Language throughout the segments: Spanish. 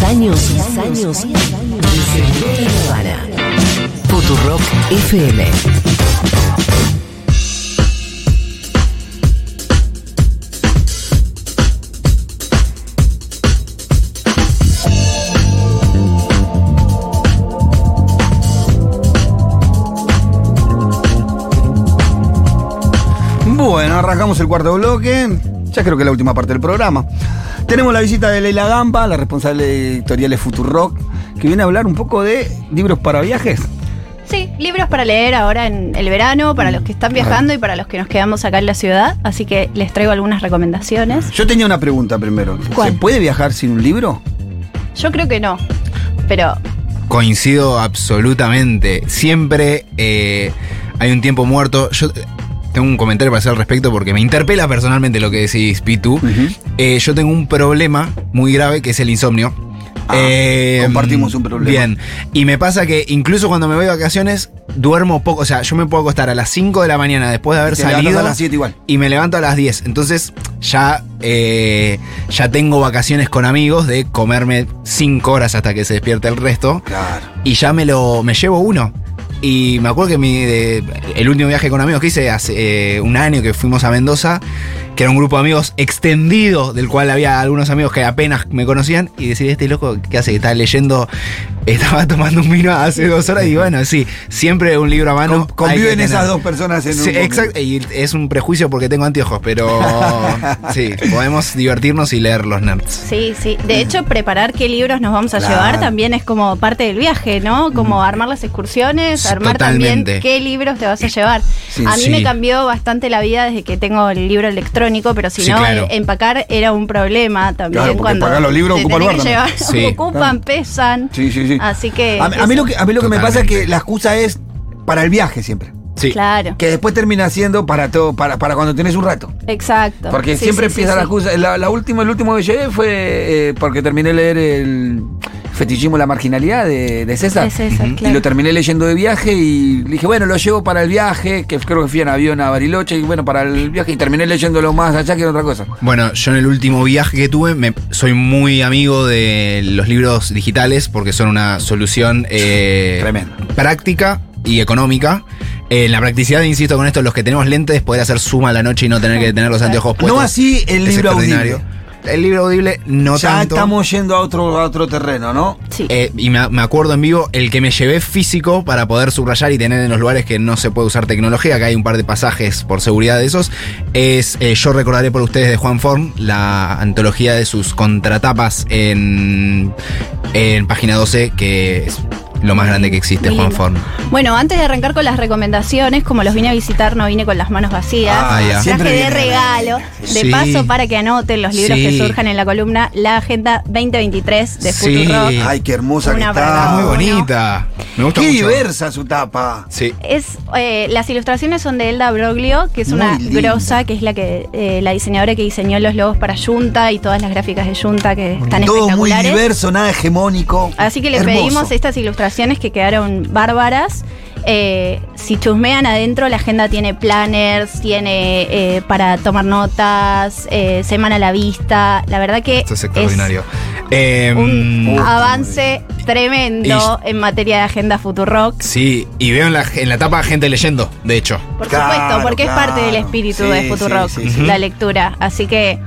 10 años, 10 años, de Nirvana. Futurock FM. Bueno, arrancamos el cuarto bloque. Ya creo que es la última parte del programa. Tenemos la visita de Leila Gamba, la responsable de editoriales Futurock, que viene a hablar un poco de libros para viajes. Sí, libros para leer ahora en el verano, para los que están viajando y para los que nos quedamos acá en la ciudad. Así que les traigo algunas recomendaciones. Yo tenía una pregunta primero. ¿Cuál? ¿Se puede viajar sin un libro? Yo creo que no, pero Coincido absolutamente. Siempre eh, hay un tiempo muerto. Yo tengo un comentario para hacer al respecto porque me interpela personalmente lo que decís, Pitu. Eh, yo tengo un problema muy grave que es el insomnio. Ah, compartimos un problema. Bien. Y me pasa que incluso cuando me voy de vacaciones, duermo poco. O sea, yo me puedo acostar a las 5 de la mañana después de haber Te salido. a las 7 igual. Y me levanto a las 10. Entonces ya, eh, ya tengo vacaciones con amigos de comerme 5 horas hasta que se despierte el resto. Claro. Y ya me lo me llevo uno. Y me acuerdo que mi, de- el último viaje con amigos que hice hace eh, un año que fuimos a Mendoza, que era un grupo de amigos extendido, del cual había algunos amigos que apenas me conocían, y decir, este loco, ¿qué hace? Está leyendo, estaba tomando un vino hace dos horas, y bueno, sí, siempre un libro a mano. Con- conviven esas dos personas en un Sí, momento. exacto, y es un prejuicio porque tengo anteojos, pero sí, podemos divertirnos y leer los nerds. sí, sí. De hecho, preparar qué libros nos vamos a Claro. llevar también es como parte del viaje, ¿no? Como armar las excursiones, armar Totalmente. también qué libros te vas a llevar. Sí, a mí sí. me cambió bastante la vida desde que tengo el libro electrónico, pero si Sí, no, claro. empacar era un problema también. Claro, porque cuando los libros te ocupa tenés lugar que también. llevar- Sí. ocupan, pesan. Sí, sí, sí. Así que. A, a mí lo que, a mí lo que me pasa es que la excusa es para el viaje siempre. Sí. Claro. Que después termina siendo para todo, para, para cuando tenés un rato. Exacto. Porque Sí, siempre sí, sí, empieza la sí. excusa. La, la última, el último que llegué fue eh, porque terminé de leer el fetichismo la marginalidad de, de César. Claro. Y lo terminé leyendo de viaje y dije, bueno, lo llevo para el viaje, que creo que fui en avión a Bariloche, y bueno, para el viaje, y terminé leyéndolo más allá que otra cosa. Bueno, yo en el último viaje que tuve me, soy muy amigo de los libros digitales porque son una solución eh, práctica y económica. Eh, en la practicidad, insisto con esto, los que tenemos lentes, poder hacer suma a la noche y no tener que tener los anteojos puestos. No así el libro extraordinario. El libro audible no ya tanto. estamos yendo a otro, a otro terreno, ¿no? Sí. Eh, y me, me acuerdo en vivo, el que me llevé físico para poder subrayar y tener en los lugares que no se puede usar tecnología, que hay un par de pasajes por seguridad de esos, es eh, Yo recordaré por ustedes de Juan Form, la antología de sus contratapas en, en página 12, que es lo más grande que existe, Muy Juan. Form. Bueno, antes de arrancar con las recomendaciones, como los vine a visitar, no vine con las manos vacías. Ah, ya. Traje de regalo, de Sí. paso para que anoten los libros Sí. que surjan en la columna La Agenda 2023 de Sí. Futurock. Ay, qué hermosa Una que está. Muy bonita. Me gusta Qué mucho. diversa su tapa. Sí. Es, eh, las ilustraciones son de Elda Broglio, que es Muy una linda. grosa, que es la que eh, la diseñadora que diseñó los logos para Junta y todas las gráficas de Junta que están Todo muy espectaculares. diverso, nada hegemónico. Así que le Hermoso. pedimos estas ilustraciones que quedaron bárbaras. Eh, si chusmean adentro, la agenda tiene planners, tiene eh, para tomar notas, eh, semana a la vista. La verdad que Esto es extraordinario. Eh, un avance tremendo en materia de agenda Futurock. Sí, y veo en la, en la tapa gente leyendo, de hecho. Por Claro, supuesto, porque claro. es parte del espíritu Sí, de Futurock, sí, sí, sí. la lectura. Así que,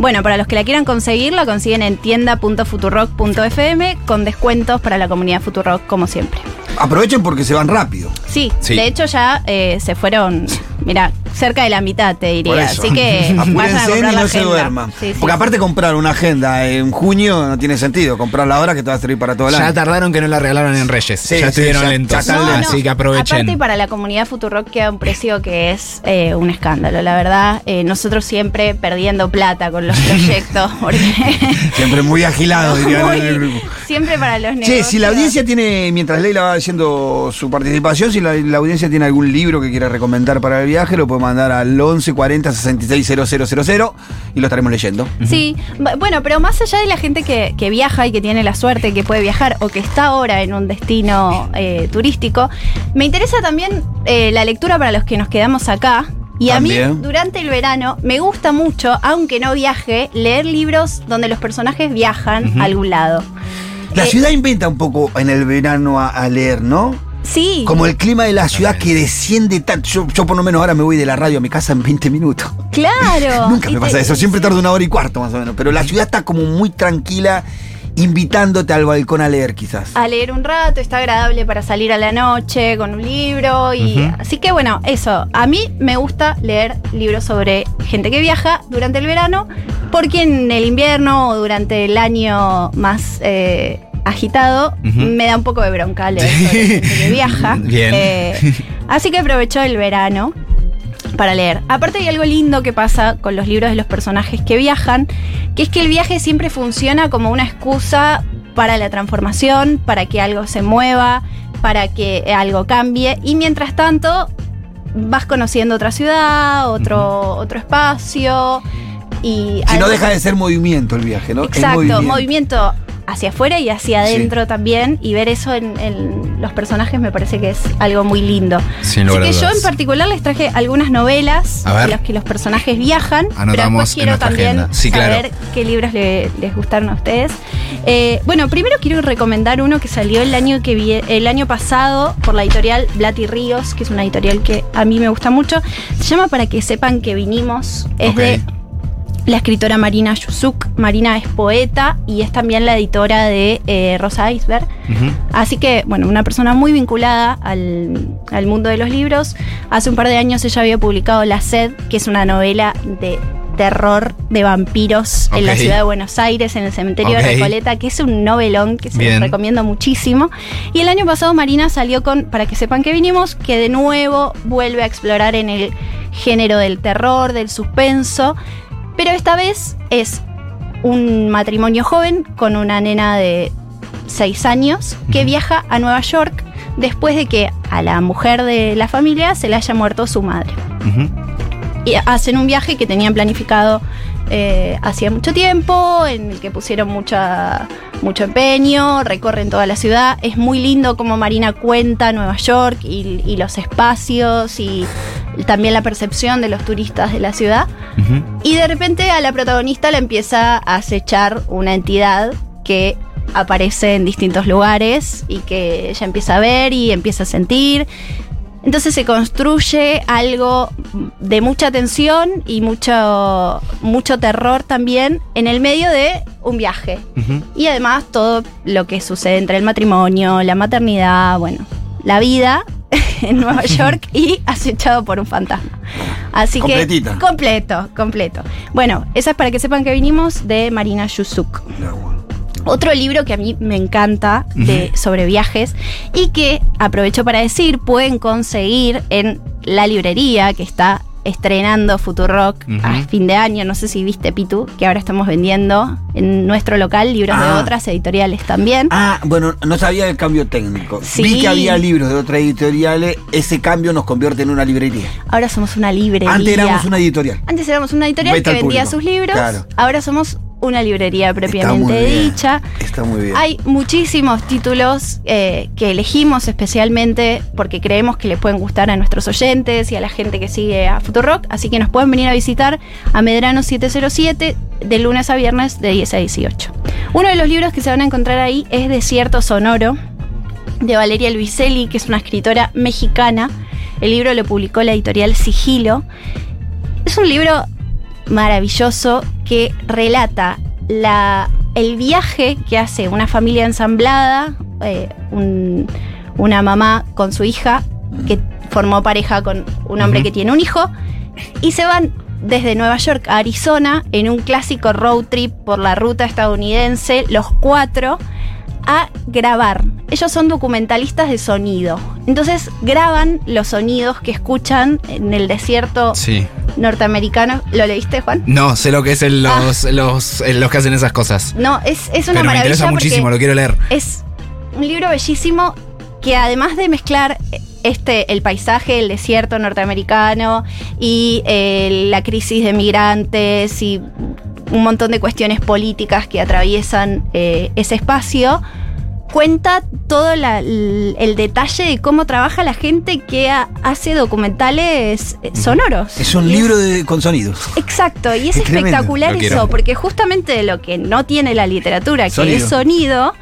bueno, para los que la quieran conseguir, la consiguen en tienda.futurock.fm con descuentos para la comunidad Futurock, como siempre. Aprovechen porque se van rápido. Sí, Sí. de hecho ya eh, se fueron, mira, cerca de la mitad, te Por diría. eso. Así que vayan a Apúrense comprar y la no se agenda. duerman. Sí, sí, porque sí. aparte comprar una agenda en junio no tiene sentido. Comprarla ahora que te va a servir para todo el Ya año. tardaron que no la regalaron en Reyes. Sí, ya sí, estuvieron ya- lentos. ya No, no, Así que aprovechen. Aparte para la comunidad Futurock queda un precio que es eh, un escándalo, la verdad. Eh, nosotros siempre perdiendo plata con los proyectos, porque Siempre muy agilado, diría muy- en el grupo. siempre para los negocios. Che, si la audiencia tiene, mientras Leila va haciendo su participación, si la, la audiencia tiene algún libro que quiera recomendar para el viaje, lo puede mandar al 11 40 66 000 y lo estaremos leyendo. Sí, bu- bueno, pero más allá de la gente que, que viaja y que tiene la suerte que puede viajar o que está ahora en un destino eh, turístico, me interesa también eh, la lectura para los que nos quedamos acá. Y a mí, durante el verano, me gusta mucho, aunque no viaje, leer libros donde los personajes viajan a algún lado. La Eh, ciudad inventa un poco en el verano a, a leer, ¿no? Sí. Como el clima de la ciudad que desciende tanto. Yo, yo por lo menos ahora me voy de la radio a mi casa en 20 minutos. Claro. Nunca me te- pasa eso, siempre sí. tardo una hora y cuarto más o menos. Pero la ciudad está como muy tranquila, invitándote al balcón a leer quizás. a leer un rato, está agradable para salir a la noche con un libro y así que bueno, eso, a mí me gusta leer libros sobre gente que viaja durante el verano porque en el invierno o durante el año más eh, agitado me da un poco de bronca leer sobre gente que viaja. Bien. Eh, así que aprovecho el verano para leer. Aparte hay algo lindo que pasa con los libros de los personajes que viajan, que es que el viaje siempre funciona como una excusa para la transformación, para que algo se mueva, para que algo cambie y mientras tanto vas conociendo otra ciudad, otro, otro espacio y Si no deja de ser movimiento el viaje, ¿no? Exacto, movimiento. Hacia afuera y hacia Sí. adentro también y ver eso en, en los personajes me parece que es algo muy lindo. Sin Así que yo en particular les traje algunas novelas en las que los personajes viajan, pero después quiero también claro. saber qué libros le- les gustaron a ustedes. Eh, bueno, primero quiero recomendar uno que salió el año que vi- el año pasado por la editorial Blati Ríos, que es una editorial que a mí me gusta mucho. Se llama Para que sepan que vinimos. Es Ok. de la escritora Marina Yusuk. Marina es poeta y es también la editora de eh, Rosa Iceberg. Así que, bueno, una persona muy vinculada al, al mundo de los libros. Hace un par de años ella había publicado La Sed, que es una novela de terror de vampiros en la ciudad de Buenos Aires, en el cementerio de Recoleta, que es un novelón que se Bien. los recomiendo muchísimo. Y el año pasado Marina salió con, para que sepan que vinimos, que de nuevo vuelve a explorar en el género del terror, del suspenso, pero esta vez es un matrimonio joven con una nena de 6 años que viaja a Nueva York después de que a la mujer de la familia se le haya muerto su madre. Y hacen un viaje que tenían planificado eh, hacía mucho tiempo, en el que pusieron mucha, mucho empeño, recorren toda la ciudad. Es muy lindo como Marina cuenta Nueva York y, y los espacios y también la percepción de los turistas de la ciudad. Y de repente a la protagonista la empieza a acechar una entidad que aparece en distintos lugares y que ella empieza a ver y empieza a sentir. Entonces se construye algo de mucha tensión y mucho, mucho terror también en el medio de un viaje. Y además todo lo que sucede entre el matrimonio, la maternidad, bueno, la vida en Nueva York y acechado por un fantasma. Así Completita. que completo, completo. Bueno, esa es para que sepan que vinimos de Marina Yusuk. Otro libro que a mí me encanta de, sobre viajes y que aprovecho para decir, pueden conseguir en la librería que está estrenando Futurock Ujú. a fin de año. No sé si viste, Pitu, que ahora estamos vendiendo en nuestro local libros de Ah. otras editoriales también. Ah, bueno, no sabía el cambio técnico. Sí. Vi que había libros de otras editoriales. Ese cambio nos convierte en una librería. Ahora somos una librería. Antes éramos una editorial. Antes éramos una editorial Vete que vendía público. sus libros. Claro. Ahora somos una librería propiamente dicha. Está muy bien. Hay muchísimos títulos eh, que elegimos especialmente porque creemos que les pueden gustar a nuestros oyentes y a la gente que sigue a Futurock, así que nos pueden venir a visitar a Medrano 707 de lunes a viernes de 10 a 18. Uno de los libros que se van a encontrar ahí es Desierto Sonoro de Valeria Luiselli, que es una escritora mexicana. El libro lo publicó la editorial Sigilo. Es un libro maravilloso que relata la, el viaje que hace una familia ensamblada, eh, un- una mamá con su hija, que formó pareja con un hombre que tiene un hijo, y se van desde Nueva York a Arizona en un clásico road trip por la ruta estadounidense, los cuatro, a grabar. Ellos son documentalistas de sonido. Entonces graban los sonidos que escuchan en el desierto Sí. Norteamericano. ¿Lo leíste, Juan? No, sé lo que es el- los, los, el- los que hacen esas cosas. No, es, es una Pero me maravilla. interesa porque muchísimo, lo quiero leer. Es un libro bellísimo que además de mezclar este, el paisaje del desierto norteamericano y eh, la crisis de migrantes y un montón de cuestiones políticas que atraviesan eh, ese espacio, cuenta todo la- el, el detalle de cómo trabaja la gente que ha- hace documentales eh, sonoros. Es un Y libro de, con sonidos. Exacto, y es, espectacular quiero. eso, porque justamente de lo que no tiene la literatura, que Sonido. es sonido,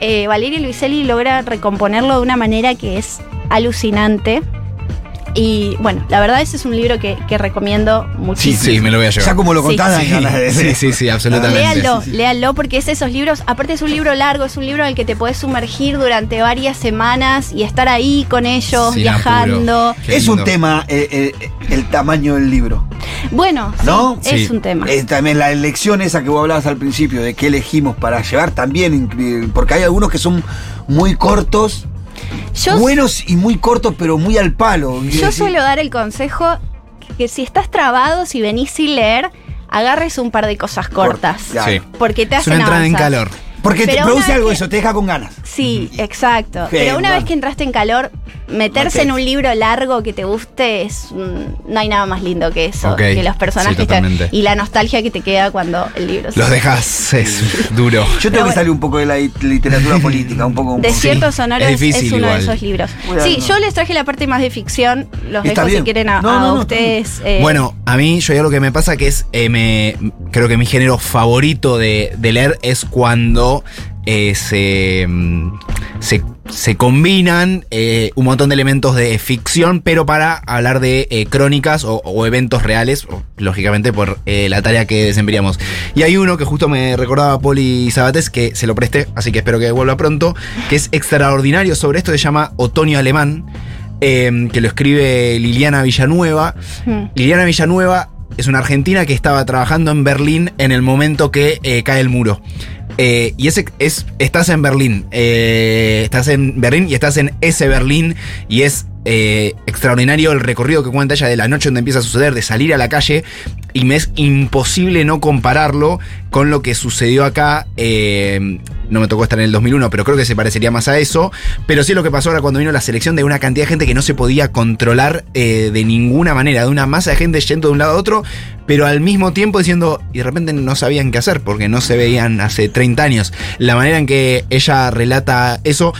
eh, Valeria Luiselli logra recomponerlo de una manera que es alucinante. Y bueno, la verdad ese es un libro que, que recomiendo Sí, muchísimo. sí, me lo voy a llevar. Ya como lo Sí. contás, Sí, ganas de- sí, sí, sí, absolutamente. Léanlo, Sí, sí. léanlo porque es esos libros, aparte es un libro largo, es un libro en el que te puedes sumergir durante varias semanas y estar ahí con ellos, Sin viajando. Es un tema eh, eh, el tamaño del libro. Bueno, sí, ¿No? es Sí. un tema. Eh, también la elección esa que vos hablabas al principio, de qué elegimos para llevar, también, porque hay algunos que son muy cortos, Yo buenos y muy cortos, pero muy al palo. Yo decir, suelo dar el consejo que si estás trabado, si venís sin leer, agarres un par de cosas cortas. Claro. Sí. Porque te Es hacen una entrada en calor. Porque te Pero produce algo que- eso, te deja con ganas. Sí, exacto. Pero una bueno. vez que entraste en calor, meterse en un libro largo que te guste es no hay nada más lindo que eso, que los personajes Sí, y la nostalgia que te queda cuando el libro se Los dejas, es duro. Yo tengo Pero que salir un poco de la lit- literatura política, un poco. un poco- Desiertos Sí, sonoros es uno igual. de esos libros. Muy Sí, bien. yo les traje la parte más de ficción, los Está dejo bien. si quieren a, No, a no, no, ustedes. eh, Bueno, a mí yo hay algo que me pasa que es, eh, me, creo que mi género favorito de, de leer es cuando eh, se, mm, se, se combinan eh, un montón de elementos de ficción, pero para hablar de eh, crónicas o, o eventos reales, o, lógicamente por eh, la tarea que desempeñamos. Y hay uno que justo me recordaba Poli Sabates, que se lo presté, así que espero que vuelva pronto, que es extraordinario sobre esto, se llama Otoño Alemán. eh, que lo escribe Liliana Villanueva. mm. Liliana Villanueva es una argentina que estaba trabajando en Berlín en el momento que eh, cae el muro. Eh, y ese es, estás en Berlín. eh, estás en Berlín y estás en ese Berlín. Y es eh, extraordinario el recorrido que cuenta ella de la noche donde empieza a suceder, de salir a la calle. Y me es imposible no compararlo con lo que sucedió acá. eh, no me tocó estar en el 2001, pero creo que se parecería más a eso. Pero sí lo que pasó ahora cuando vino la selección de una cantidad de gente que no se podía controlar eh, de ninguna manera, de una masa de gente yendo de un lado a otro, pero al mismo tiempo diciendo, y de repente no sabían qué hacer porque no se veían hace 30 años. La manera en que ella relata eso,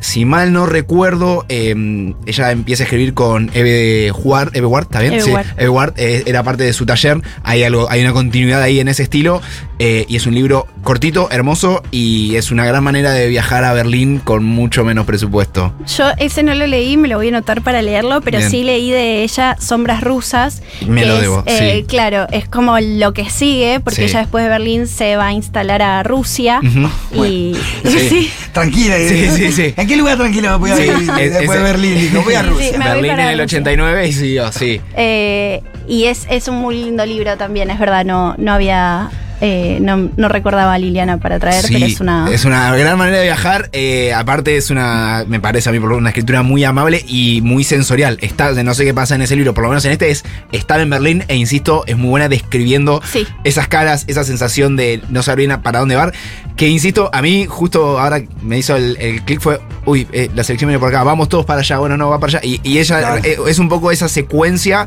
si mal no recuerdo, eh, ella empieza a escribir con Eve Ward, Eve Ward, ¿está bien? Eve Sí, Ward. Eve Ward, eh, era parte de su taller, hay, algo, hay una continuidad ahí en ese estilo, eh, y es un libro cortito, hermoso, y es una gran manera de viajar a Berlín con mucho menos presupuesto. Yo ese no lo leí, me lo voy a anotar para leerlo, pero Bien. sí leí de ella Sombras Rusas. Me que lo es, debo, eh, sí. Claro, es como lo que sigue, porque Sí. ella después de Berlín se va a instalar a Rusia. Ujú. Y Sí. sí. Tranquila. Sí, sí, sí. ¿En qué lugar tranquila me voy a Sí, ir es- después de Berlín? Voy a Sí, Rusia. me voy Berlín en el Rusia. 89 y siguió, sí. Eh, y es, es un muy lindo libro también, es verdad, no, no había. Eh, no, no recordaba a Liliana para traer, Sí, pero es una. es una gran manera de viajar. eh, aparte es una, me parece a mí por lo menos una escritura muy amable y muy sensorial. Está, no sé qué pasa en ese libro, por lo menos en este es estar en Berlín e insisto, es muy buena describiendo Sí. esas caras, esa sensación de no saber bien para dónde va. Que insisto, a mí justo ahora me hizo el, el clic fue, uy, eh, la selección viene por acá, vamos todos para allá, bueno, no, va para allá. Y, y ella Claro. eh, es un poco esa secuencia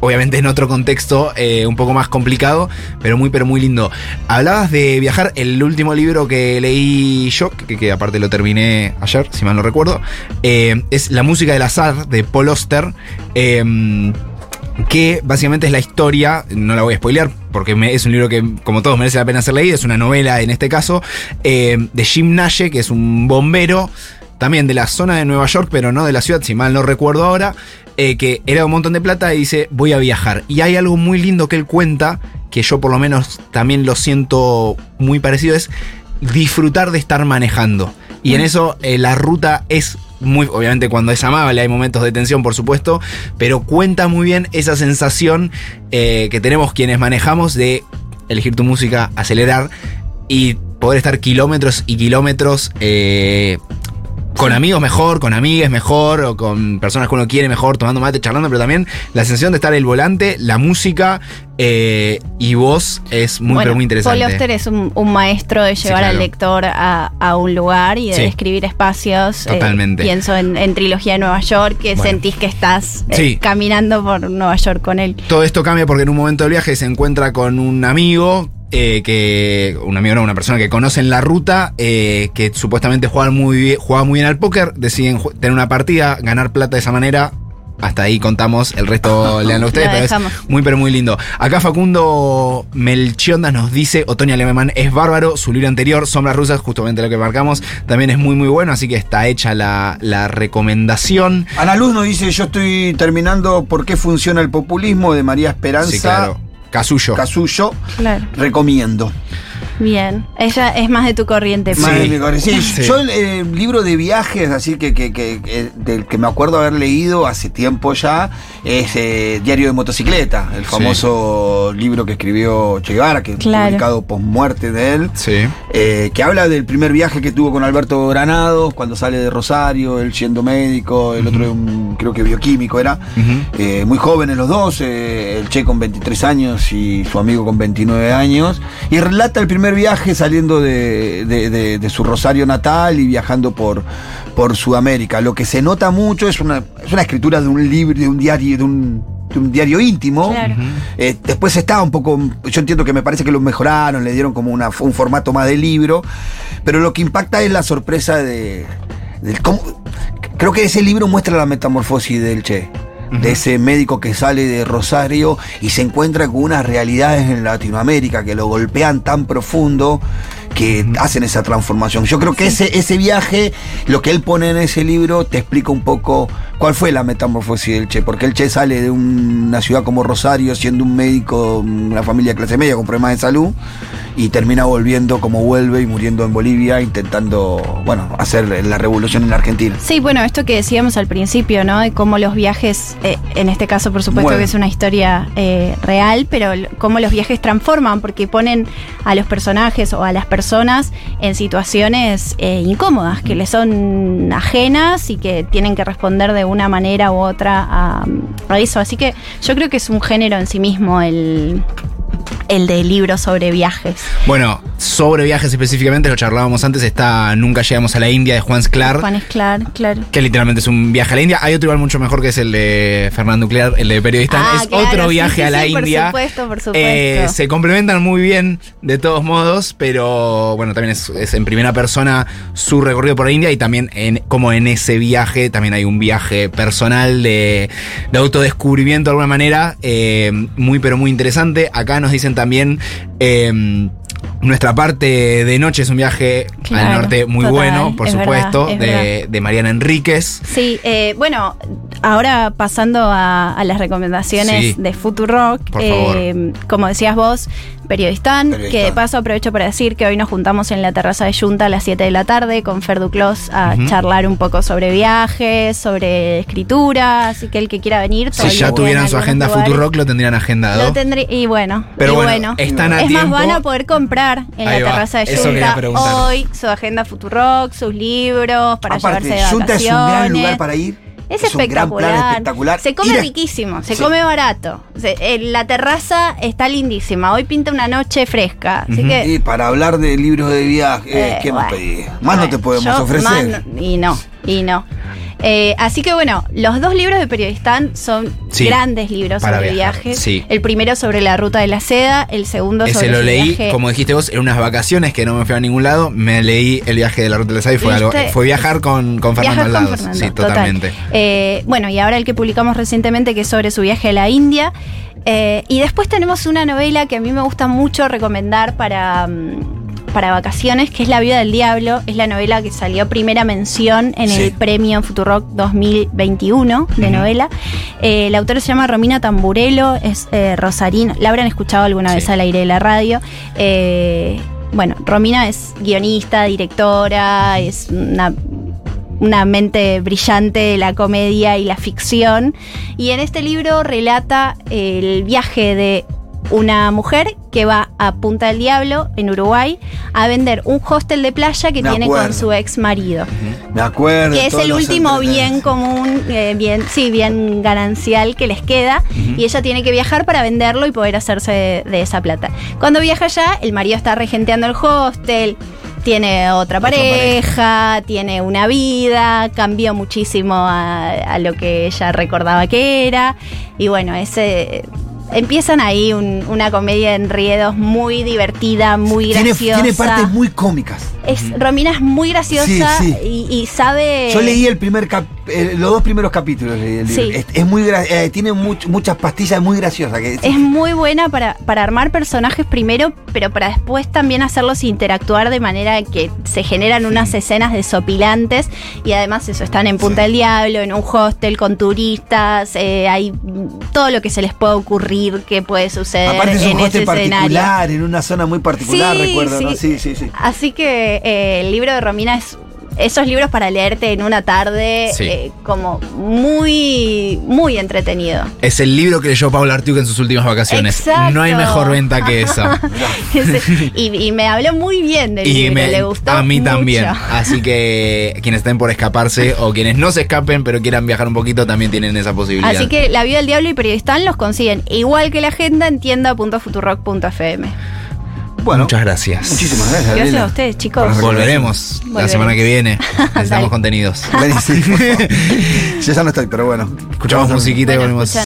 obviamente en otro contexto eh, un poco más complicado, pero muy, pero muy lindo. Hablabas de viajar, el último libro que leí yo, que, que aparte lo terminé ayer, si mal no recuerdo, eh, es La música del azar de Paul Oster. eh, que básicamente es la historia, no la voy a spoilear porque es un libro que como todos merece la pena ser leído, es una novela en este caso, eh, de Jim Nash, que es un bombero, también de la zona de Nueva York, pero no de la ciudad, si mal no recuerdo ahora, eh, que era un montón de plata y dice, voy a viajar. Y hay algo muy lindo que él cuenta, que yo por lo menos también lo siento muy parecido, es disfrutar de estar manejando. Y en eso eh, la ruta es muy, obviamente cuando es amable hay momentos de tensión por supuesto, pero cuenta muy bien esa sensación eh, que tenemos quienes manejamos de elegir tu música, acelerar y poder estar kilómetros y kilómetros eh, con amigos mejor, con amigas mejor, o con personas que uno quiere mejor, tomando mate, charlando, pero también la sensación de estar el volante, la música eh, y vos es muy, Bueno, pero muy interesante. Paul Auster es un, un maestro de llevar claro. al lector a, a un lugar y de Sí. describir espacios. Eh, Totalmente. pienso en, en Trilogía de Nueva York, que Bueno. sentís que estás eh, Sí. caminando por Nueva York con él. Todo esto cambia porque en un momento del viaje se encuentra con un amigo eh, que un amigo, no, una persona que conocen la ruta, eh, que supuestamente juegan muy bien, jugaba muy bien al póker, deciden tener una partida, ganar plata de esa manera. Hasta ahí contamos, el resto leanlo ustedes, Lo pero dejamos. es muy pero muy lindo. Acá Facundo Melchiondas nos dice, Otoño Alemán es bárbaro, su libro anterior, Sombras Rusas, justamente lo que marcamos, también es muy muy bueno, así que está hecha la, la recomendación. Ana Luz nos dice, yo estoy terminando ¿Por qué funciona el populismo? de María Esperanza Sí, claro. Casullo. Casullo. Claro. Recomiendo. Bien. Ella es más de tu corriente. Más de mi corre- sí, Sí. Yo el eh, libro de viajes, así que, que- que- que- del que me acuerdo haber leído hace tiempo ya, es eh, Diario de Motocicleta, el Sí. famoso libro que escribió Che Guevara, que Claro. publicado post muerte de él. Sí. eh, que habla del primer viaje que tuvo con Alberto Granados cuando sale de Rosario, él siendo médico, el otro un- creo que bioquímico era, Ujú. eh, muy jóvenes los dos, eh, el Che con 23 años y su amigo con 29 años, y relata el primer viaje saliendo de, de- de- de su Rosario natal y viajando por, por Sudamérica. Lo que se nota mucho es una, es una escritura de un libro, de un diario, de un, de un diario íntimo. Claro. Eh, después está un poco, yo entiendo que me parece que lo mejoraron, le dieron como una- un formato más de libro, pero lo que impacta es la sorpresa de, del cómo- creo que ese libro muestra la metamorfosis del Che. De ese médico que sale de Rosario y se encuentra con unas realidades en Latinoamérica que lo golpean tan profundo que hacen esa transformación. Yo creo que ese, ese viaje, lo que él pone en ese libro, te explica un poco cuál fue la metamorfosis del Che. Porque el Che sale de un- una ciudad como Rosario, siendo un médico, una familia de clase media con problemas de salud, y termina volviendo como vuelve y muriendo en Bolivia, intentando, bueno, hacer la revolución en la Argentina. Sí, bueno, esto que decíamos al principio, ¿no? De cómo los viajes, eh, en este caso por supuesto que es una historia eh, real, pero cómo los viajes transforman, porque ponen a los personajes o a las personas en situaciones eh, incómodas, que les son ajenas y que tienen que responder de una manera u otra a, a eso. Así que yo creo que es un género en sí mismo el, el de libros sobre viajes. Bueno, sobre viajes específicamente, lo charlábamos antes, está Nunca llegamos a la India de Juan Sclar. Juan Esclar, claro. Que literalmente es un viaje a la India. Hay otro igual mucho mejor que es el de Fernando Nuclear, el de Periodista. Ah, es claro, otro viaje sí, a la sí, por India. supuesto, por supuesto. Eh, se complementan muy bien de todos modos, pero bueno, también es, es en primera persona su recorrido por la India y también en, como en ese viaje también hay un viaje personal de, de autodescubrimiento de alguna manera, eh, muy pero muy interesante. Acá nos dicen también... eh, nuestra parte de noche es un viaje Claro, al norte muy total, bueno, por es supuesto, verdad, de, Mariana Enríquez. Sí, eh, bueno, ahora pasando a, a las recomendaciones Sí. de Futurock, eh, como decías vos, Periodistán, Periodistán. que de paso aprovecho para decir que hoy nos juntamos en la terraza de Junta a las 7 de la tarde con Fer Duclos a charlar un poco sobre viajes, sobre escritura, así que el que quiera venir. Si todavía ya tuvieran su agenda. Futurock, lo tendrían agendado. Lo tendré, y bueno, Pero y bueno, bueno, están a es tiempo. más, van a poder comprar en Ahí la va, terraza de Junta hoy su agenda Futurock, sus libros para Aparte, llevarse de Junta es un gran vacaciones. lugar para ir. Es, un gran plan espectacular. espectacular. Se come a- riquísimo, se Sí. come barato. Se- eh, la terraza está lindísima. Hoy pinta una noche fresca. Así que. Y para hablar de libros de viaje, eh, eh, ¿qué más bueno, pedís? Más no te podemos ofrecer. más no- y no, y no. Eh, así que bueno, los dos libros de Periodistán son Sí, grandes libros sobre viajar, viajes. sí. El primero sobre la ruta de la seda, el segundo Ese sobre lo leí, viaje- como dijiste vos, en unas vacaciones que no me fui a ningún lado. Me leí el viaje de la ruta de la Sada y fue, algo, fue viajar con, con Fernando al con. Fernando, sí, total. totalmente. Eh, bueno, y ahora el que publicamos recientemente, que es sobre su viaje a la India. Eh, y después tenemos una novela que a mí me gusta mucho recomendar para, mm, para vacaciones, que es La vida del diablo. Es la novela que salió primera mención en Sí. el premio Futurock 2021 de novela. Eh, la autora se llama Romina Tamburello, es eh, rosarino. La habrán escuchado alguna Sí. vez al aire de la radio. Eh, bueno, Romina es guionista, directora, es una una mente brillante de la comedia y la ficción. Y en este libro relata el viaje de una mujer que va a Punta del Diablo, en Uruguay, a vender un hostel de playa que Me tiene acuerdo. con su ex marido. Me acuerdo. Que es el último bien común, eh, bien, sí, bien ganancial que les queda. Y ella tiene que viajar para venderlo y poder hacerse de, de esa plata. Cuando viaja allá, el marido está regenteando el hostel. Tiene otra pareja, tiene una vida, cambió muchísimo a, a lo que ella recordaba que era. Y bueno, ese empiezan ahí un- una comedia de enriedos muy divertida, muy Tiene, graciosa. tiene partes muy cómicas. Es, Romina es muy graciosa Sí, sí. Y, y sabe. Yo leí el primer cap- eh, los dos primeros capítulos leí el libro. Sí. Es, es muy eh, tiene much- muchas pastillas muy graciosas. Que, Es muy buena para, para armar personajes primero, pero para después también hacerlos interactuar de manera que se generan unas escenas desopilantes y además eso, están en Punta del Diablo, en un hostel con turistas, eh, hay todo lo que se les puede ocurrir que puede suceder Aparte es un en hostel ese escenario. particular, en una zona muy particular, Sí, recuerdo, ¿no? sí. Sí, sí, sí. Así que el libro de Romina es esos libros para leerte en una tarde Sí. eh, como muy, muy entretenido. Es el libro que leyó Paula Artiuk en sus últimas vacaciones. Exacto. No hay mejor venta que esa. y, y me habló muy bien del Y libro, me- le gustó a mí mucho. también. Así que quienes estén por escaparse o quienes no se escapen pero quieran viajar un poquito también tienen esa posibilidad. Así que La vida del diablo y Periodistán los consiguen igual que la agenda en tienda.futurock.fm. Bueno, Muchas gracias. muchísimas gracias. Gracias a ustedes, chicos. Por Volveremos la Volveremos. semana que viene. Necesitamos contenidos. Vení, sí. Yo ya no estoy, pero bueno. Escuchamos musiquita y volvemos. escuchan.